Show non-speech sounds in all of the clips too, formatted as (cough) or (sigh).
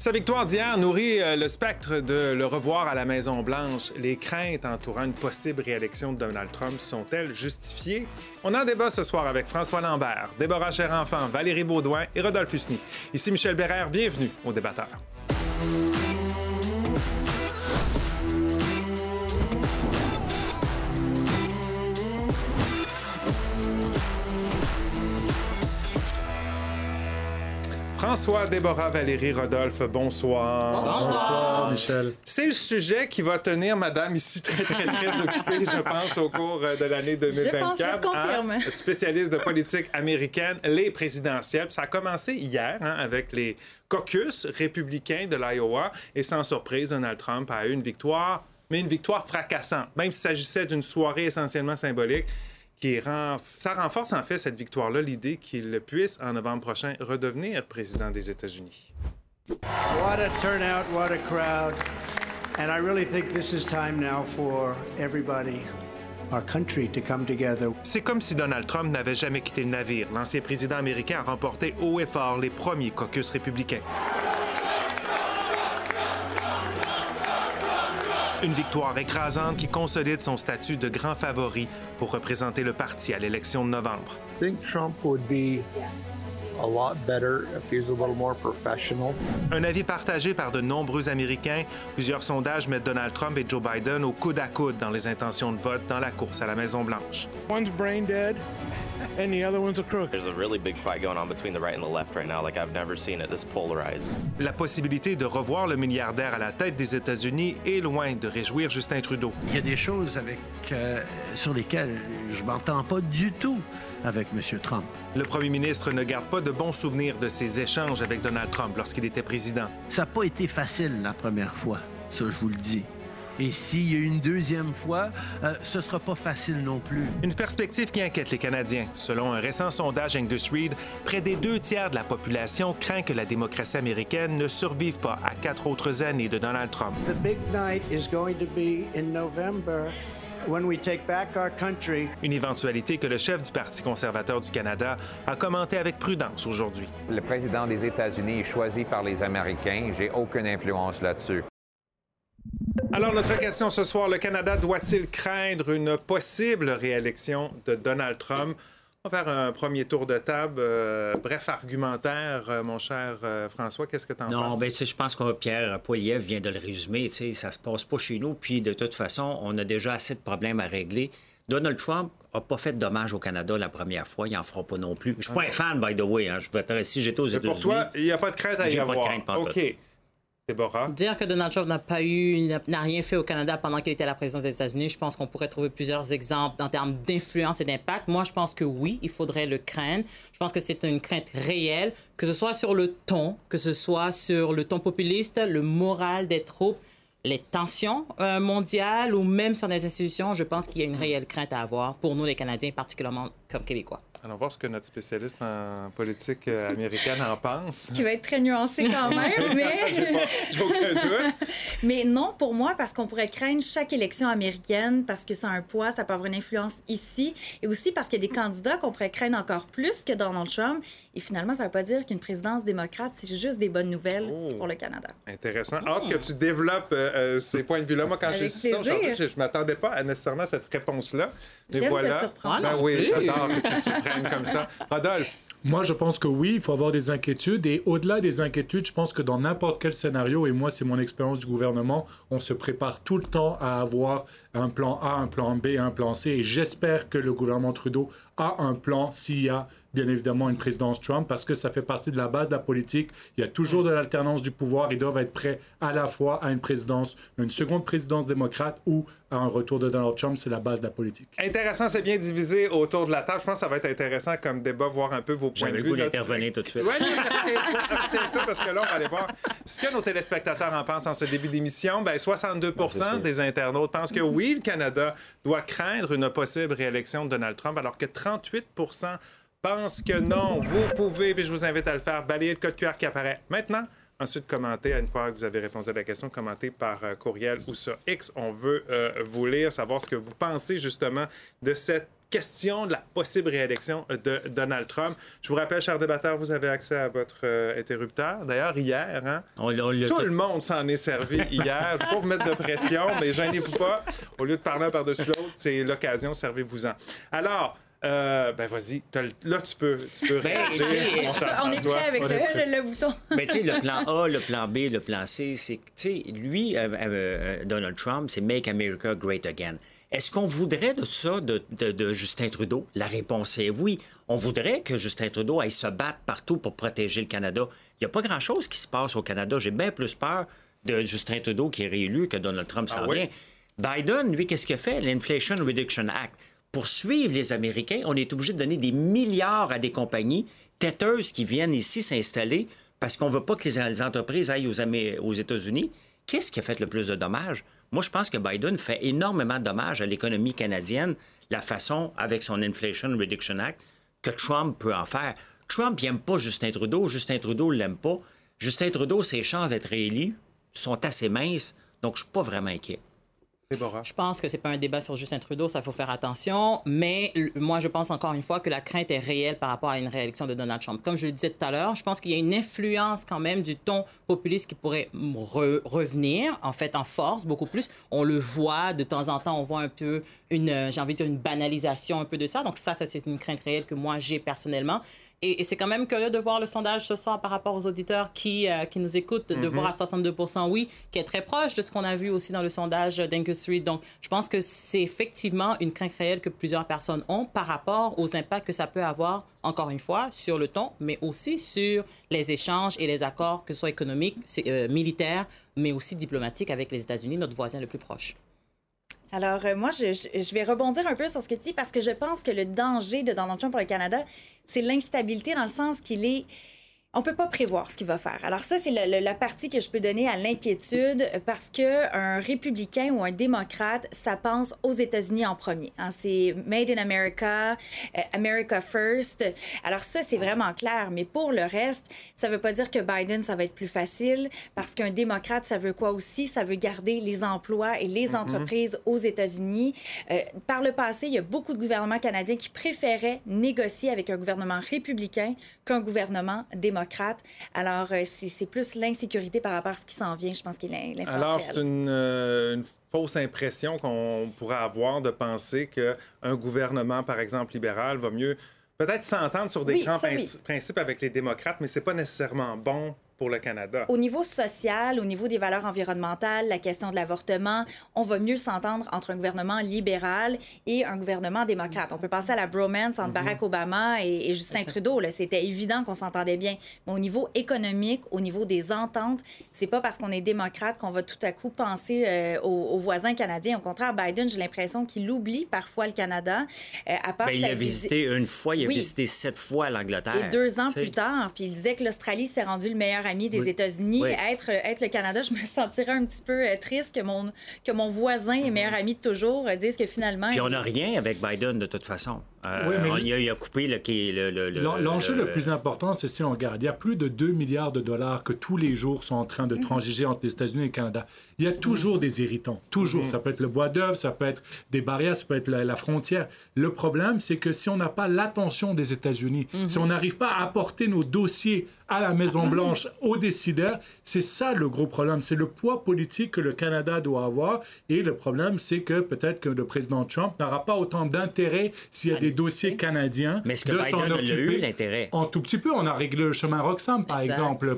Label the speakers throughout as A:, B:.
A: Sa victoire d'hier nourrit euh, le spectre de le revoir à la Maison-Blanche. Les craintes entourant une possible réélection de Donald Trump sont-elles justifiées? On en débat ce soir avec François Lambert, Déborah Cher-Enfant, Valérie Baudouin et Rodolphe Husny. Ici Michel Bérère, bienvenue au débatteur. François, Déborah, Valérie, Rodolphe, bonsoir.
B: Bonsoir. Michel.
A: C'est le sujet qui va tenir Madame ici très, très, très (laughs) occupée, je pense, au cours euh, de l'année 2024. Je pense,
C: je confirme. Hein?
A: Spécialiste de politique américaine, les présidentielles. Ça a commencé hier hein, avec les caucus républicains de l'Iowa et sans surprise, Donald Trump a eu une victoire, mais une victoire fracassante. Même s'il s'agissait d'une soirée essentiellement symbolique, qui ça renforce en fait cette victoire-là, l'idée qu'il puisse en novembre prochain redevenir président des États-Unis.
D: What a turnout, what a crowd. And I really think this is time now for everybody Our country to come together.
A: C'est comme si Donald Trump n'avait jamais quitté le navire. L'ancien président américain a remporté haut et fort les premiers caucus républicains. Une victoire écrasante qui consolide son statut de grand favori pour représenter le parti à l'élection de novembre. Un avis partagé par de nombreux Américains. Plusieurs sondages mettent Donald Trump et Joe Biden au coude à coude dans les intentions de vote dans la course à la Maison-Blanche.
E: One's brain dead and the other one's a crook.
F: There's a really big fight going on between the right and the left right now, like I've never seen it this polarized.
A: La possibilité de revoir le milliardaire à la tête des États-Unis est loin de réjouir Justin Trudeau.
G: Il y a des choses avec, euh, sur lesquelles je m'entends pas du tout avec M. Trump.
A: Le premier ministre ne garde pas de bons souvenirs de ses échanges avec Donald Trump lorsqu'il était président.
G: Ça n'a pas été facile la première fois, ça je vous le dis. Et s'il y a une deuxième fois, euh, ce ne sera pas facile non plus.
A: Une perspective qui inquiète les Canadiens. Selon un récent sondage Angus Reid, près des deux tiers de la population craint que la démocratie américaine ne survive pas à quatre autres années de Donald Trump.
D: The big night is going to be in November. When we take back our country.
A: Une éventualité que le chef du Parti conservateur du Canada a commenté avec prudence aujourd'hui.
H: Le président des États-Unis est choisi par les Américains. J'ai aucune influence là-dessus.
A: Alors, notre question ce soir, le Canada doit-il craindre une possible réélection de Donald Trump? On va faire un premier tour de table. Euh, bref argumentaire, euh, mon cher euh, François, qu'est-ce que tu en penses?
B: Non, ben, je pense que Pierre Poilievre vient de le résumer. Ça se passe pas chez nous. Puis, de toute façon, on a déjà assez de problèmes à régler. Donald Trump n'a pas fait de dommages au Canada la première fois. Il n'en fera pas non plus. Je suis pas un fan, by the way. Hein. Je si j'étais aux États-Unis.
A: Pour toi, il n'y a pas de crainte à y avoir. Pas de crainte, OK.
C: Dire que Donald Trump n'a pas eu, n'a rien fait au Canada pendant qu'il était à la présidence des États-Unis, je pense qu'on pourrait trouver plusieurs exemples en termes d'influence et d'impact. Moi, je pense que oui, il faudrait le craindre. Je pense que c'est une crainte réelle, que ce soit sur le ton, que ce soit sur le ton populiste, le moral des troupes, les tensions euh, mondiales ou même sur les institutions. Je pense qu'il y a une réelle crainte à avoir pour nous, les Canadiens, particulièrement comme Québécois.
A: Allons voir ce que notre spécialiste en politique euh, américaine en pense.
C: Qui va être très nuancé quand même, (laughs) mais...
A: J'ai aucun doute. (laughs)
C: mais non, pour moi, parce qu'on pourrait craindre chaque élection américaine, parce que ça a un poids, ça peut avoir une influence ici, et aussi parce qu'il y a des candidats qu'on pourrait craindre encore plus que Donald Trump. Et finalement, ça ne veut pas dire qu'une présidence démocrate, c'est juste des bonnes nouvelles oh. pour le Canada.
A: Intéressant. Hâte que tu développes euh, euh, ces points de vue-là. Moi, quand j'ai su ça je ne m'attendais pas à nécessairement cette réponse-là.
C: Mais voilà. te surprendre.
A: Ben oui, j'adore que tu me surprennes comme ça. Rodolphe?
E: Moi, je pense que oui, il faut avoir des inquiétudes. Et au-delà des inquiétudes, je pense que dans n'importe quel scénario, et moi, c'est mon expérience du gouvernement, on se prépare tout le temps à avoir un plan A, un plan B, un plan C. Et j'espère que le gouvernement Trudeau a un plan s'il y a bien évidemment une présidence Trump parce que ça fait partie de la base de la politique. Il y a toujours de l'alternance du pouvoir. Ils doivent être prêts à la fois à une présidence, une seconde présidence démocrate ou à un retour de Donald Trump. C'est la base de la politique.
A: Intéressant, c'est bien divisé autour de la table. Je pense que ça va être intéressant comme débat, voir un peu vos points de vue.
B: J'avais le goût d'intervenir tout de suite.
A: Oui, parce que là, on va aller voir ce que nos téléspectateurs en pensent en ce début d'émission. Ben, 62 des internautes pensent que oui, le Canada doit craindre une possible réélection de Donald Trump, alors que 38% pensent que non. Vous pouvez, puis je vous invite à le faire, balayer le code QR qui apparaît maintenant. Ensuite, commentez, une fois que vous avez répondu à la question, commentez par euh, courriel ou sur X. On veut euh, vous lire, savoir ce que vous pensez justement de cette question de la possible réélection de Donald Trump. Je vous rappelle, chers débatteurs, vous avez accès à votre euh, interrupteur. D'ailleurs, hier, hein,
B: On on
A: tout le monde s'en est servi (laughs) hier. Je ne vais pas vous mettre de pression, mais gênez-vous pas. Au lieu de parler un par-dessus l'autre, c'est l'occasion, servez-vous-en. Alors, euh, ben vas-y, là tu peux, tu peux
B: Ben,
A: réagir. cher
I: On est prêt avec
A: On
I: le, bouton.
B: Ben, tu sais, le plan A, le plan B, le plan C, c'est, tu sais, lui, euh, euh, Donald Trump, c'est Make America Great Again. Est-ce qu'on voudrait de ça de, de- de Justin Trudeau? La réponse est oui. On voudrait que Justin Trudeau aille se battre partout pour protéger le Canada. Il n'y a pas grand-chose qui se passe au Canada. J'ai bien plus peur de Justin Trudeau qui est réélu que Donald Trump s'en
A: Ah oui?
B: vient. Biden, lui, qu'est-ce qu'il fait? L'Inflation Reduction Act. Pour suivre les Américains, on est obligé de donner des milliards à des compagnies têteuses qui viennent ici s'installer parce qu'on ne veut pas que les, entreprises aillent aux États-Unis. Qu'est-ce qui a fait le plus de dommages? Moi, je pense que Biden fait énormément de dommages à l'économie canadienne, la façon, avec son Inflation Reduction Act, que Trump peut en faire. Trump, n'aime pas Justin Trudeau. Justin Trudeau ne l'aime pas. Justin Trudeau, ses chances d'être réélu sont assez minces, donc je ne suis pas vraiment inquiet.
A: Déborah.
C: Je pense que c'est pas un débat sur Justin Trudeau, ça faut faire attention. Mais moi, je pense encore une fois que la crainte est réelle par rapport à une réélection de Donald Trump. Comme je le disais tout à l'heure, je pense qu'il y a une influence quand même du ton populiste qui pourrait revenir, en fait, en force beaucoup plus. On le voit de temps en temps, on voit un peu une, euh, j'ai envie de dire une banalisation un peu de ça. Donc ça, ça c'est une crainte réelle que moi j'ai personnellement. Et, et c'est quand même curieux de voir le sondage ce soir par rapport aux auditeurs qui, euh, qui nous écoutent, de voir à 62% oui, qui est très proche de ce qu'on a vu aussi dans le sondage d'Angus Reid. Donc, je pense que c'est effectivement une crainte réelle que plusieurs personnes ont par rapport aux impacts que ça peut avoir, encore une fois, sur le ton, mais aussi sur les échanges et les accords, que ce soit économiques, euh, militaires, mais aussi diplomatiques avec les États-Unis, notre voisin le plus proche.
I: Alors, euh, moi, je, je- vais rebondir un peu sur ce que tu dis parce que je pense que le danger de Donald Trump pour le Canada, c'est l'instabilité dans le sens qu'il est. On peut pas prévoir ce qu'il va faire. Alors ça, c'est la, partie que je peux donner à l'inquiétude parce que un républicain ou un démocrate, ça pense aux États-Unis en premier. hein. C'est Made in America, euh, America First. Alors ça, c'est vraiment clair. Mais pour le reste, ça veut pas dire que Biden, ça va être plus facile parce qu'un démocrate, ça veut quoi aussi? Ça veut garder les emplois et les entreprises aux États-Unis. Euh, par le passé, il y a beaucoup de gouvernements canadiens qui préféraient négocier avec un gouvernement républicain qu'un gouvernement démocrate. Alors, euh, c'est plus l'insécurité par rapport à ce qui s'en vient, je pense, qui est
A: Alors, c'est une, euh, une fausse impression qu'on pourrait avoir de penser qu'un gouvernement, par exemple, libéral, va mieux peut-être s'entendre sur des
I: Oui,
A: grands
I: oui.
A: principes avec les démocrates, mais c'est pas nécessairement bon pour le Canada.
I: Au niveau social, au niveau des valeurs environnementales, la question de l'avortement, on va mieux s'entendre entre un gouvernement libéral et un gouvernement démocrate. On peut penser à la bromance
A: Mhm.
I: entre Barack Obama et, et Justin Trudeau. C'était évident qu'on s'entendait bien. Mais au niveau économique, au niveau des ententes, c'est pas parce qu'on est démocrate qu'on va tout à coup penser euh, aux, aux voisins canadiens. Au contraire, Biden, j'ai l'impression qu'il oublie parfois le Canada. euh, à part
B: Ben, il a
I: visi-
B: visité une fois, il a
I: Oui.
B: visité sept fois l'Angleterre.
I: et deux ans plus tard, puis il disait que l'Australie s'est rendu le meilleur ami des
B: Oui.
I: États-Unis.
B: Oui.
I: Être, être le Canada, je me (laughs) sentirais un petit peu euh, triste que mon, que mon voisin et meilleur ami de toujours euh, dise que finalement.
B: Mhm. Puis on
I: il-
B: n'a rien avec Biden de toute façon. Euh,
E: Oui, mais-
B: on- il, a, il a coupé le, qui- le, le- le-
E: L'en- L'enjeu le
B: le-
E: plus important, c'est si on regarde. Il y a plus de 2 milliards de dollars que tous les jours sont en train de transiger entre les États-Unis et le Canada. Il y a toujours des irritants. Toujours. Ça peut être le bois d'œuvre, ça peut être des barrières, ça peut être la, la frontière. Le problème, c'est que si on n'a pas l'attention des États-Unis, si on n'arrive pas à apporter nos dossiers à la Maison-Blanche, aux décideurs, c'est ça le gros problème. C'est le poids politique que le Canada doit avoir. Et le problème, c'est que peut-être que le président Trump n'aura pas autant d'intérêt s'il y a des dossiers canadiens
B: Mais est-ce que
E: de
B: Biden
E: s'en
B: a
E: occuper.
B: eu l'intérêt?
E: En tout petit peu, on a réglé le chemin Roxham, par
C: Exact.
E: exemple.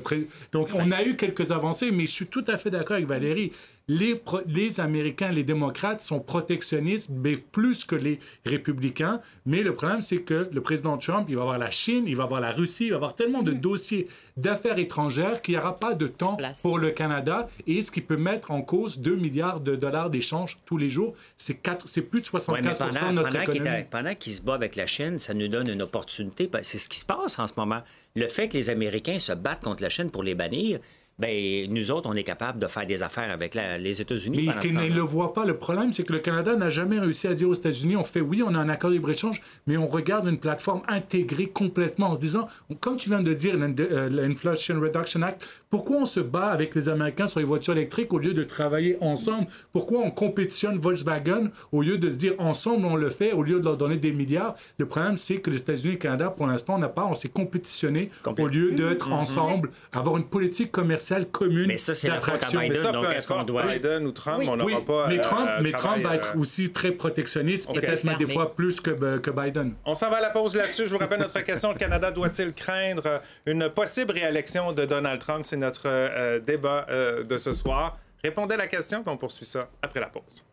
E: Donc, on a eu quelques avancées, mais je suis tout à fait d'accord avec Valérie. Les, Américains, les démocrates sont protectionnistes, mais plus que les républicains. Mais le problème, c'est que le président Trump, il va avoir la Chine, il va avoir la Russie, il va avoir tellement de dossiers d'affaires étrangères qu'il n'y aura pas de temps
C: Place.
E: pour le Canada. Et ce qui peut mettre en cause 2 milliards de dollars d'échanges tous les jours, c'est quatre- c'est plus de
B: Ouais,
E: 75
B: mais pendant,
E: de notre
B: pendant qu'il
E: économie.
B: est- pendant qu'il se bat avec la Chine, ça nous donne une opportunité. C'est ce qui se passe en ce moment. Le fait que les Américains se battent contre la Chine pour les bannir, ben nous autres, on est capable de faire des affaires avec la- les États-Unis.
E: Mais qu'ils ne le voient pas. Le problème, c'est que le Canada n'a jamais réussi à dire aux États-Unis on fait, oui, on a un accord de libre-échange, mais on regarde une plateforme intégrée complètement en se disant, comme tu viens de dire, euh, l'Inflation Reduction Act, pourquoi on se bat avec les Américains sur les voitures électriques au lieu de travailler ensemble? Pourquoi on compétitionne Volkswagen au lieu de se dire ensemble on le fait, au lieu de leur donner des milliards? Le problème, c'est que les États-Unis et le Canada, pour l'instant, on n'a pas, on s'est compétitionné au lieu d'être ensemble, avoir une politique commerciale commune
B: Mais ça, c'est la faute à Biden.
A: ça,
B: donc, est-ce qu'on
A: importe
B: doit-
A: Biden ou Trump,
I: Oui.
A: on n'aura
E: Oui,
A: pas.
E: mais
A: euh,
E: Trump, mais Trump va être
A: euh,
E: aussi très protectionniste,
A: Ok.
E: peut-être même des fois plus que, que Biden.
A: On s'en va à la pause là-dessus. Je vous rappelle notre question. Le Canada doit-il craindre euh, une possible réélection de Donald Trump? C'est notre euh, débat euh, de ce soir. Répondez à la question, puis on poursuit ça après la pause.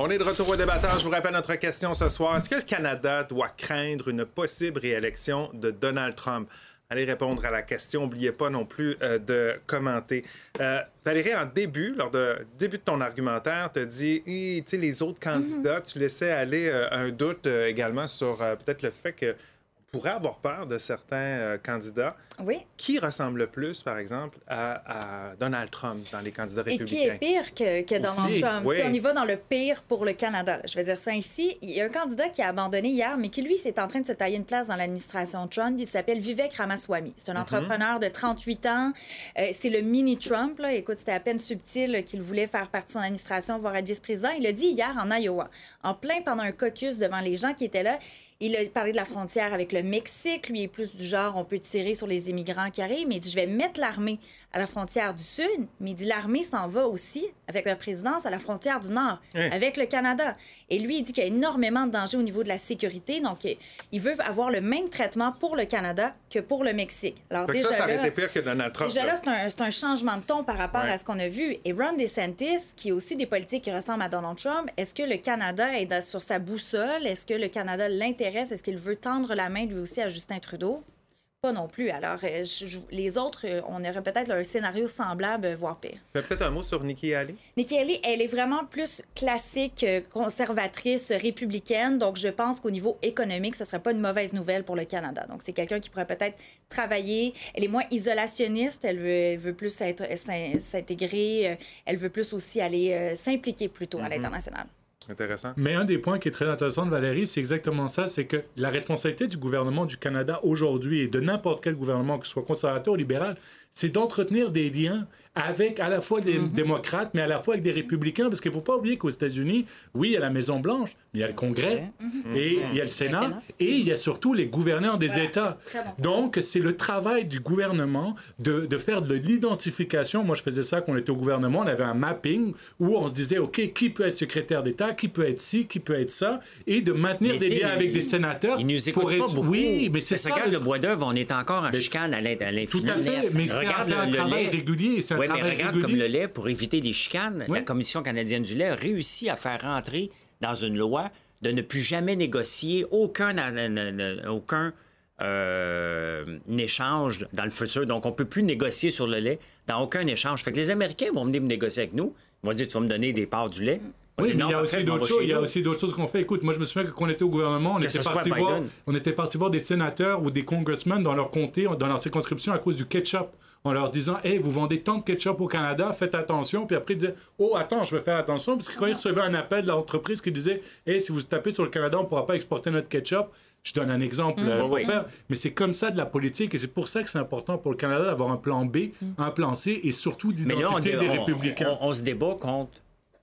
A: On est de retour au débatteur. Je vous rappelle notre question ce soir. Est-ce que le Canada doit craindre une possible réélection de Donald Trump? Allez répondre à la question. N'oubliez pas non plus euh, de commenter. Euh, Valérie, en début, lors de début de ton argumentaire, tu as dit, tu sais, les autres candidats, tu laissais aller euh, un doute également sur peut-être le fait que on pourrait avoir peur de certains candidats.
I: Oui.
A: Qui ressemble le plus, par exemple, à, à Donald Trump dans les candidats
I: Et qui est
A: républicains?
I: pire que, que Donald
A: Aussi,
I: Trump?
A: oui.
I: Si on y va dans le pire pour le Canada, je vais dire ça ici, il y a un candidat qui a abandonné hier, mais qui, lui, c'est en train de se tailler une place dans l'administration Trump. Il s'appelle Vivek Ramaswamy. C'est un
A: Mhm.
I: entrepreneur de 38 ans. Euh, c'est le mini-Trump. Écoute, c'était à peine subtil qu'il voulait faire partie de son administration, voire être vice-président. Il l'a dit hier en Iowa, en plein pendant un caucus devant les gens qui étaient là. Il a parlé de la frontière avec le Mexique. Lui est plus du genre, on peut tirer sur les immigrants qui arrivent, mais il dit, je vais mettre l'armée à la frontière du Sud. Mais il dit, l'armée s'en va aussi, avec la présidence, à la frontière du Nord,
A: Hein.
I: avec le Canada. Et lui, il dit qu'il y a énormément de dangers au niveau de la sécurité. Donc, euh, il veut avoir le même traitement pour le Canada que pour le Mexique. Alors,
A: Fait
I: déjà
A: ça, ça
I: là,
A: été pire que Donald Trump.
I: Déjà
A: là.
I: c'est un, changement de ton par rapport
A: Ouais.
I: à ce qu'on a vu. Et Ron DeSantis, qui a aussi des politiques qui ressemblent à Donald Trump, est-ce que le Canada est dans- sur sa boussole? Est-ce que le Canada l'intéresse? Est-ce qu'il veut tendre la main lui aussi à Justin Trudeau? Pas non plus. Alors, euh, je- je- les autres, euh, on aurait peut-être un scénario semblable, euh, voire pire.
A: Peut-être un mot sur Nikki Haley?
I: Nikki Haley, elle est vraiment plus classique, conservatrice, républicaine. Donc, je pense qu'au niveau économique, ce ne serait pas une mauvaise nouvelle pour le Canada. Donc, c'est quelqu'un qui pourrait peut-être travailler. Elle est moins isolationniste. Elle veut, elle veut plus s'intégrer. Elle veut plus aussi aller euh, s'impliquer plutôt à l'international.
A: Intéressant.
E: Mais un des points qui est très intéressant de Valérie, c'est exactement ça, c'est que la responsabilité du gouvernement du Canada aujourd'hui et de n'importe quel gouvernement, que ce soit conservateur ou libéral, c'est d'entretenir des liens avec à la fois des démocrates, mais à la fois avec des républicains, parce qu'il ne faut pas oublier qu'aux États-Unis, oui, il y a la Maison-Blanche, mais il y a le Congrès, et il y a le Sénat,
C: Sénat.
E: et il y a surtout les gouverneurs des États.
I: Bon.
E: Donc, c'est le travail du gouvernement de, de faire de l'identification. Moi, je faisais ça quand on était au gouvernement. On avait un mapping où on se disait, OK, qui peut être secrétaire d'État, qui peut être ci, qui peut être ça, et de maintenir
B: Mais
E: des liens avec des sénateurs.
B: Ils nous écoutent
E: pour
B: pas beaucoup.
E: Oui, mais c'est ça.
B: Regarde le bois d'œuvre, on est encore en chicane à l'in- à
E: Tout
B: l'infini.
E: à fait, mais c'est un,
B: le,
E: travail
B: lait.
E: régulier. C'est un
B: Oui, mais regarde
E: régulier.
B: comme le lait, pour éviter les chicanes,
E: Oui.
B: la Commission canadienne du lait a réussi à faire rentrer dans une loi de ne plus jamais négocier aucun, euh, aucun euh, échange dans le futur. Donc, on ne peut plus négocier sur le lait dans aucun échange. Fait que les Américains vont venir me négocier avec nous. Ils vont dire, tu vas me donner des parts du lait.
E: Oui, mais il y a aussi d'autres choses.
B: chez
E: Il y a
B: nous.
E: aussi d'autres choses qu'on fait. Écoute, moi, je me souviens que quand on était au gouvernement, on
B: Que
E: était, parti voir, on était parti voir des sénateurs ou des congressmen dans leur comté, dans leur circonscription à cause du ketchup. En leur disant, hey, vous vendez tant de ketchup au Canada, faites attention. Puis après, ils disaient, oh, attends, je vais faire attention. Parce que quand ils recevaient un appel de l'entreprise qui disait, hey, si vous tapez sur le Canada, on ne pourra pas exporter notre ketchup. Je donne un exemple euh, pour
B: Oui,
E: faire. Mais c'est comme ça de la politique et c'est pour ça que c'est important pour le Canada d'avoir un plan B, un plan C et surtout d'identifier des républicains.
B: on- on se débat contre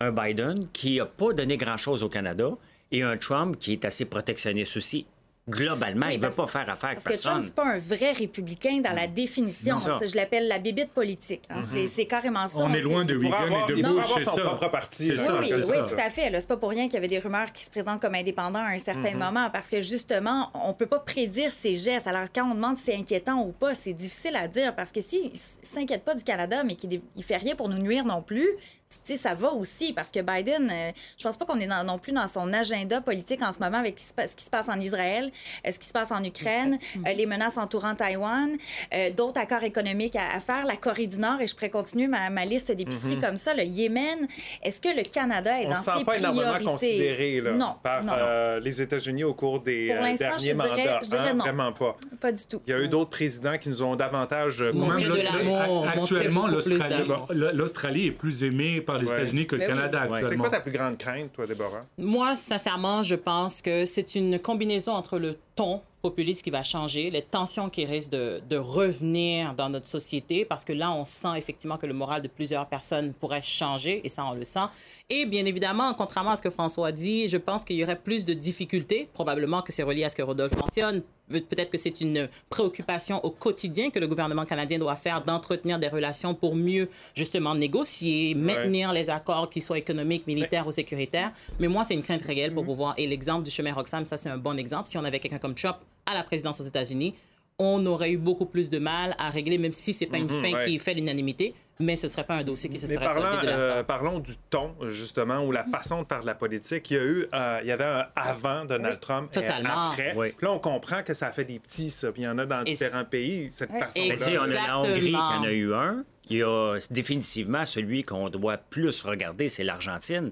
B: un Biden qui n'a pas donné grand-chose au Canada et un Trump qui est assez protectionniste aussi. Globalement,
I: Oui,
B: il ne veut pas faire affaire avec
I: Parce que
B: personne.
I: Trump, c'est pas un vrai républicain dans la définition.
B: Non, ça.
I: Je l'appelle la bébite politique. hein. C'est- C'est carrément ça.
E: on est loin de Reagan et de Bush, c'est
A: son
E: ça.
A: propre parti. Là,
E: ça,
I: Oui, oui, tout à fait. C'est pas pour rien qu'il y avait des rumeurs qui se présentent comme indépendants à un certain moment parce que justement, on peut pas prédire ses gestes. Alors quand on demande si c'est inquiétant ou pas, c'est difficile à dire parce que s'il s'inquiète pas du Canada mais qu'il il fait rien pour nous nuire non plus, tu sais, ça va aussi parce que Biden, euh, je pense pas qu'on est dans- non plus dans son agenda politique en ce moment avec ce qui se passe- en Israël, euh, ce qui se passe en Ukraine, euh, les menaces entourant Taïwan, euh, d'autres accords économiques à, à faire, la Corée du Nord, et je pourrais continuer ma, ma liste d'épiceries comme ça, le Yémen. Est-ce que le Canada est
A: On
I: dans
A: ne se sent
I: ses
A: pas énormément
I: priorités?
A: considéré là,
I: non,
A: par
I: non,
A: euh, les États-Unis au cours des euh, derniers
I: je dirais-
A: mandats.
I: je dirais
A: hein,
I: non.
A: Vraiment pas.
I: pas du tout.
A: Il y a eu d'autres présidents qui nous ont davantage
E: Même
C: de
E: le-
C: l'amour,
E: actuellement, l'Australie l'Australie est plus aimée par les
A: Ouais.
E: États-Unis que le
I: Ben oui.
E: Canada
B: Ouais.
A: C'est
E: actuellement.
A: quoi ta plus grande crainte, toi, Déborah?
C: Moi, sincèrement, je pense que c'est une combinaison entre le ton populiste qui va changer, les tensions qui risquent de, de revenir dans notre société, parce que là, on sent effectivement que le moral de plusieurs personnes pourrait changer, et ça, on le sent. Et bien évidemment, contrairement à ce que François dit, je pense qu'il y aurait plus de difficultés, probablement que c'est relié à ce que Rodolphe mentionne, Peut-être que c'est une préoccupation au quotidien que le gouvernement canadien doit faire d'entretenir des relations pour mieux justement négocier, maintenir les accords qui soient économiques, militaires ou sécuritaires. Mais moi, c'est une crainte réelle pour pouvoir. Et l'exemple du chemin Roxham, ça, c'est un bon exemple. Si on avait quelqu'un comme Trump à la présidence aux États-Unis, on aurait eu beaucoup plus de mal à régler, même si c'est pas une fin
A: ouais.
C: qui fait l'unanimité, mais ce serait pas un dossier qui se
A: Mais
C: serait
A: parlant,
C: sorti de la
A: euh, parlons du ton, justement, ou la façon de faire de la politique. Il y a eu, euh, il y avait un avant Donald
I: Oui,
A: Trump
C: totalement.
A: et après.
B: Oui.
A: Puis là, on comprend que ça fait des petits, ça. Puis il y en a dans
C: Et
A: différents pays, cette façon-là.
B: Mais tu sais, on a la Hongrie qui en a eu un. Il y a définitivement celui qu'on doit plus regarder, c'est l'Argentine.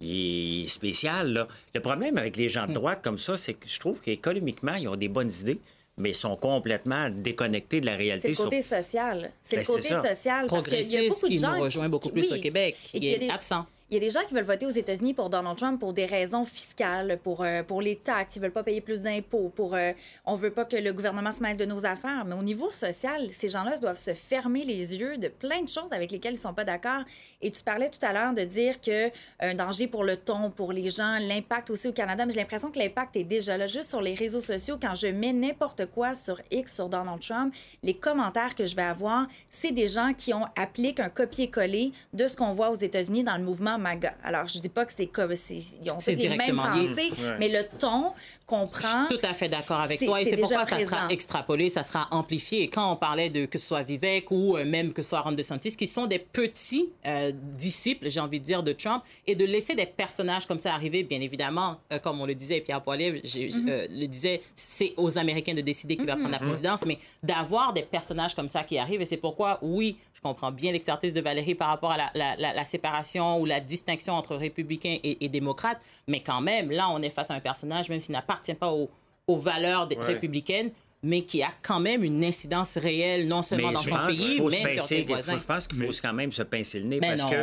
B: Il est spécial, là. Le problème avec les gens de droite comme ça, c'est que je trouve qu'économiquement, ils ont des bonnes idées, mais ils sont complètement déconnectés de la réalité.
I: C'est le
B: sur-
I: côté social. C'est
B: Ben,
I: le côté social. Parce qu'il y a beaucoup de
C: qui
I: gens
C: nous rejoint beaucoup plus
I: oui,
C: au Québec,
I: et
C: qui
I: qu'il y a
C: est
I: des-
C: absent.
I: Il y a des gens qui veulent voter aux États-Unis pour Donald Trump pour des raisons fiscales, pour, euh, pour les taxes. Ils veulent pas payer plus d'impôts. Pour, euh, on veut pas que le gouvernement se mêle de nos affaires. Mais au niveau social, ces gens-là doivent se fermer les yeux de plein de choses avec lesquelles ils sont pas d'accord. Et tu parlais tout à l'heure de dire que un danger pour le ton, pour les gens, l'impact aussi au Canada. Mais j'ai l'impression que l'impact est déjà là. Juste sur les réseaux sociaux, quand je mets n'importe quoi sur X, sur Donald Trump, les commentaires que je vais avoir, c'est des gens qui ont appliqué un copier-coller de ce qu'on voit aux États-Unis dans le mouvement MAGA. Alors, je dis pas que c'est comme ils ont fait les mêmes pensées,
A: Ouais.
I: mais le ton qu'on
C: Je
I: prend.
C: suis tout à fait d'accord avec toi. Et
I: c'est
C: pourquoi ça sera extrapolé, ça sera amplifié. Et quand on parlait de que ce soit Vivek ou euh, même que ce soit Ron DeSantis, qui sont des petits euh, disciples, j'ai envie de dire, de Trump, et de laisser des personnages comme ça arriver, bien évidemment, euh, comme on le disait, Pierre Poilievre
I: Mm-hmm.
C: euh, le disait, c'est aux Américains de décider qui va prendre la présidence, mais d'avoir des personnages comme ça qui arrivent. Et c'est pourquoi, oui, je comprends bien l'expertise de Valérie par rapport à la, la- la- la séparation ou la distinction entre républicains et, et démocrates, mais quand même, là, on est face à un personnage, même s'il n'appartient pas au aux valeurs des-
A: Ouais.
C: républicaines, mais qui a quand même une incidence réelle, non seulement
B: Mais
C: dans
B: je
C: son pays, mais sur
B: pincer-
C: ses
B: il faut-
C: voisins.
B: Je pense qu'il faut quand même se pincer le nez
C: Mais
B: parce
C: non.
B: que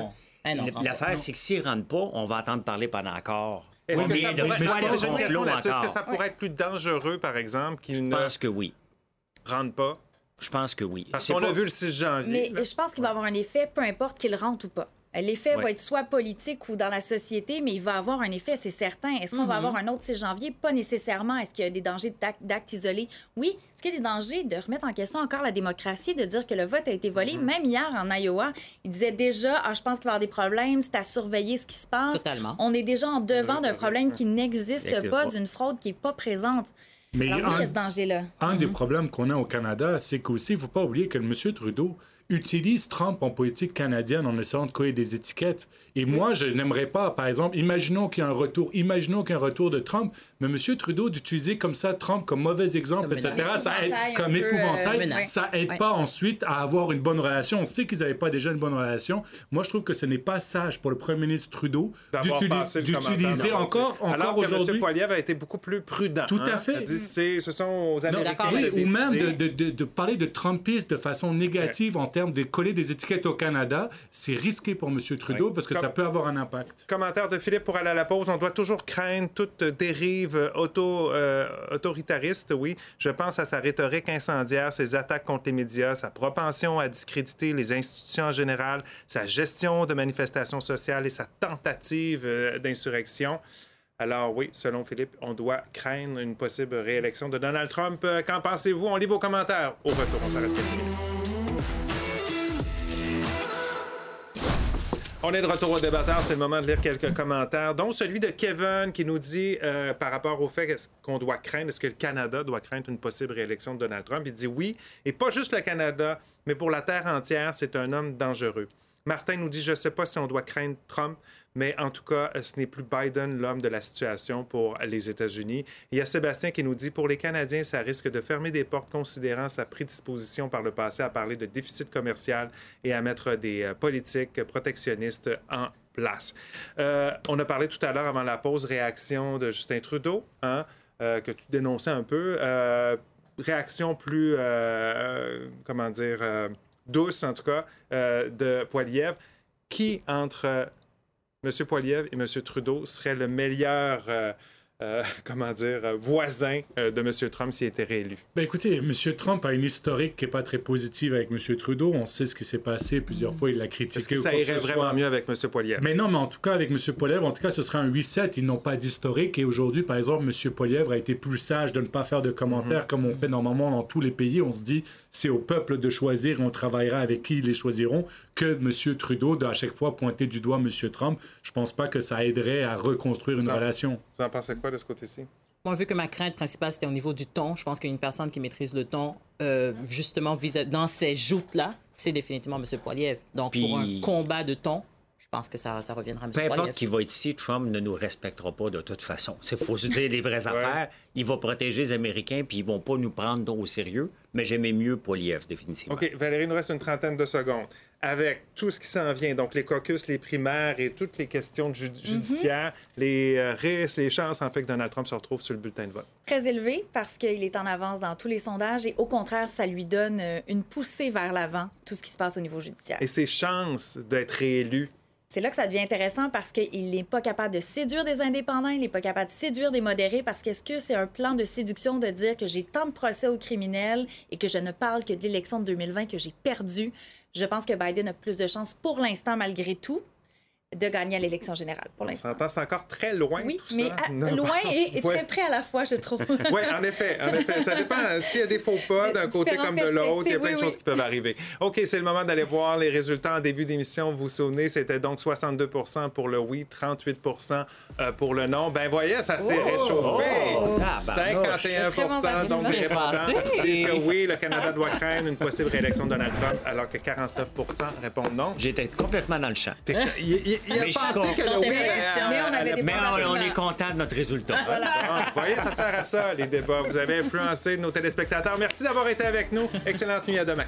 C: François,
B: l'affaire, c'est que s'ils ne rentrent pas, on va entendre parler pendant encore.
A: Est-ce que ça pourrait. Est-ce que ça pourrait être plus dangereux, par exemple, qu'ils
B: Je
A: ne
B: pense que oui.
A: rentrent pas?
B: Je pense que oui.
A: Parce qu'on
B: pas-
A: a vu le 6 janvier.
I: Mais
A: là.
I: je pense qu'il va avoir un effet, peu importe qu'il rentre ou pas. L'effet
B: Ouais.
I: va être soit politique ou dans la société, mais il va avoir un effet, c'est certain. Est-ce qu'on va avoir un autre 6 janvier? Pas nécessairement. Est-ce qu'il y a des dangers d'ac- d'actes isolés? Oui. Est-ce qu'il y a des dangers de remettre en question encore la démocratie, de dire que le vote a été volé? Même hier, en Iowa, il disait déjà, ah, je pense qu'il va y avoir des problèmes, c'est à surveiller ce qui se passe.
C: Totalement.
I: On est déjà en devant d'un problème qui n'existe pas, d'une fraude qui n'est pas présente.
E: Mais
I: Alors oui, il y a
E: un-
I: ce danger-là.
E: Un
C: Mhm.
E: des problèmes qu'on a au Canada, c'est qu'aussi, il ne faut pas oublier que M. Trudeau utilise Trump en politique canadienne en essayant de coller des étiquettes. Et moi, je n'aimerais pas, par exemple, imaginons qu'il y a un retour, imaginons qu'il y a un retour de Trump, mais M. Trudeau d'utiliser comme ça Trump comme mauvais exemple,
C: Comme
E: etc., ça aide, comme
I: euh,
E: épouvantail,
C: menace.
E: ça aide
I: Ouais.
E: pas ensuite à avoir une bonne relation. On sait qu'ils n'avaient pas déjà une bonne relation. Moi, je trouve que ce n'est pas sage pour le premier ministre Trudeau
A: D'avoir
E: d'utiliser encore,
A: là-dessus. Alors
E: encore
A: que M.
E: aujourd'hui.
A: Poiliev a été beaucoup plus prudent.
E: Tout à
A: hein.
E: fait.
A: Il a dit, c'est- ce sont aux
E: Non,
A: Américains de
E: oui, ou même de,
A: décider.
E: de- de- de parler de Trumpisme de façon négative en termes de coller des étiquettes au Canada, c'est risqué pour M. Trudeau
B: Oui.
E: parce que ça peut avoir un impact.
A: Commentaire de Philippe pour aller à la pause. On doit toujours craindre toute dérive auto, euh, autoritariste, oui. Je pense à sa rhétorique incendiaire, ses attaques contre les médias, sa propension à discréditer les institutions en général, sa gestion de manifestations sociales et sa tentative euh, d'insurrection. Alors oui, selon Philippe, on doit craindre une possible réélection de Donald Trump. Euh, Qu'en pensez-vous? On lit vos commentaires. Au retour, on s'arrête quelques minutes. On est de retour au débatteur, c'est le moment de lire quelques commentaires, dont celui de Kevin qui nous dit euh, par rapport au fait qu'on doit craindre, est-ce que le Canada doit craindre une possible réélection de Donald Trump? Il dit oui, et pas juste le Canada, mais pour la Terre entière, c'est un homme dangereux. Martin nous dit, je ne sais pas si on doit craindre Trump, mais en tout cas, ce n'est plus Biden l'homme de la situation pour les États-Unis. Il y a Sébastien qui nous dit, pour les Canadiens, ça risque de fermer des portes considérant sa prédisposition par le passé à parler de déficit commercial et à mettre des euh, politiques protectionnistes en place. Euh, on a parlé tout à l'heure avant la pause, réaction de Justin Trudeau, hein, euh, que tu dénonçais un peu. réaction plus, comment dire, douce en tout cas, de Poiliev, qui entre M. Poiliev et M. Trudeau seraient le meilleur euh, euh, (laughs) comment dire, euh, voisin euh, de M. Trump s'il était réélu?
E: Ben écoutez, M. Trump a une historique qui n'est pas très positive avec M. Trudeau. On sait ce qui s'est passé. Plusieurs fois, il l'a critiqué.
A: Est-ce que ça irait vraiment mieux avec M. Poiliev?
E: Mais non, mais en tout cas, avec M. Poiliev, en tout cas, ce serait un 8-7. Ils n'ont pas d'historique. Et aujourd'hui, par exemple, M. Poiliev a été plus sage de ne pas faire de commentaires mhm. comme on fait normalement dans tous les pays. On se dit, c'est au peuple de choisir. On travaillera avec qui ils les choisiront que M. Trudeau de à chaque fois pointer du doigt M. Trump. Je pense pas que ça aiderait à reconstruire une relation.
A: Vous en pensez quoi? De ce côté-ci?
C: Moi, vu que ma crainte principale, c'était au niveau du ton, je pense qu'une personne qui maîtrise le ton, euh, justement, dans ces joutes-là, c'est définitivement M. Poiliev. Donc, pour un combat de ton, je pense que ça, ça reviendra à M.
B: Peu importe qui va être ici, Trump ne nous respectera pas de toute façon. Il faut se dire les vraies affaires. Il va protéger les Américains, puis ils vont pas nous prendre au sérieux. Mais j'aimais mieux Poiliev, définitivement.
A: OK, Valérie, il nous reste une trentaine de secondes avec tout ce qui s'en vient, donc les caucus, les primaires et toutes les questions mhm. judiciaires, les euh, risques, les chances en fait que Donald Trump se retrouve sur le bulletin de vote?
I: Très élevé parce qu'il est en avance dans tous les sondages et au contraire, ça lui donne euh, une poussée vers l'avant, tout ce qui se passe au niveau judiciaire.
A: Et ses chances d'être réélu
I: c'est là que ça devient intéressant parce qu'il n'est pas capable de séduire des indépendants, il n'est pas capable de séduire des modérés parce qu'est-ce que c'est un plan de séduction de dire que j'ai tant de procès aux criminels et que je ne parle que de l'élection de 2020 que j'ai perdu? Je pense que Biden a plus de chances pour l'instant, malgré tout, de gagner à l'élection générale pour l'instant.
A: C'est encore très loin.
I: Oui, mais (laughs) loin et, très près à la fois, je trouve. (laughs)
A: oui, en effet, en effet. Ça dépend s'il y a des faux pas d'un côté comme de l'autre. Il y a plein de choses qui peuvent arriver. OK, c'est le moment d'aller voir les résultats en début d'émission. Vous vous souvenez, c'était donc 62% pour le oui, 38% euh, pour le non. Ben voyez, ça s'est réchauffé. 51% donc des répondants disent que oui, le Canada doit craindre une possible réélection de Donald Trump, alors que 49 répondent non.
B: J'étais complètement dans le champ
A: il a pensé que le oui...
B: Mais on, avait des mais on, est content de notre résultat.
A: Voilà. vous voyez, ça sert à ça, les débats. Vous avez influencé nos téléspectateurs. Merci d'avoir été avec nous. Excellente nuit. À demain.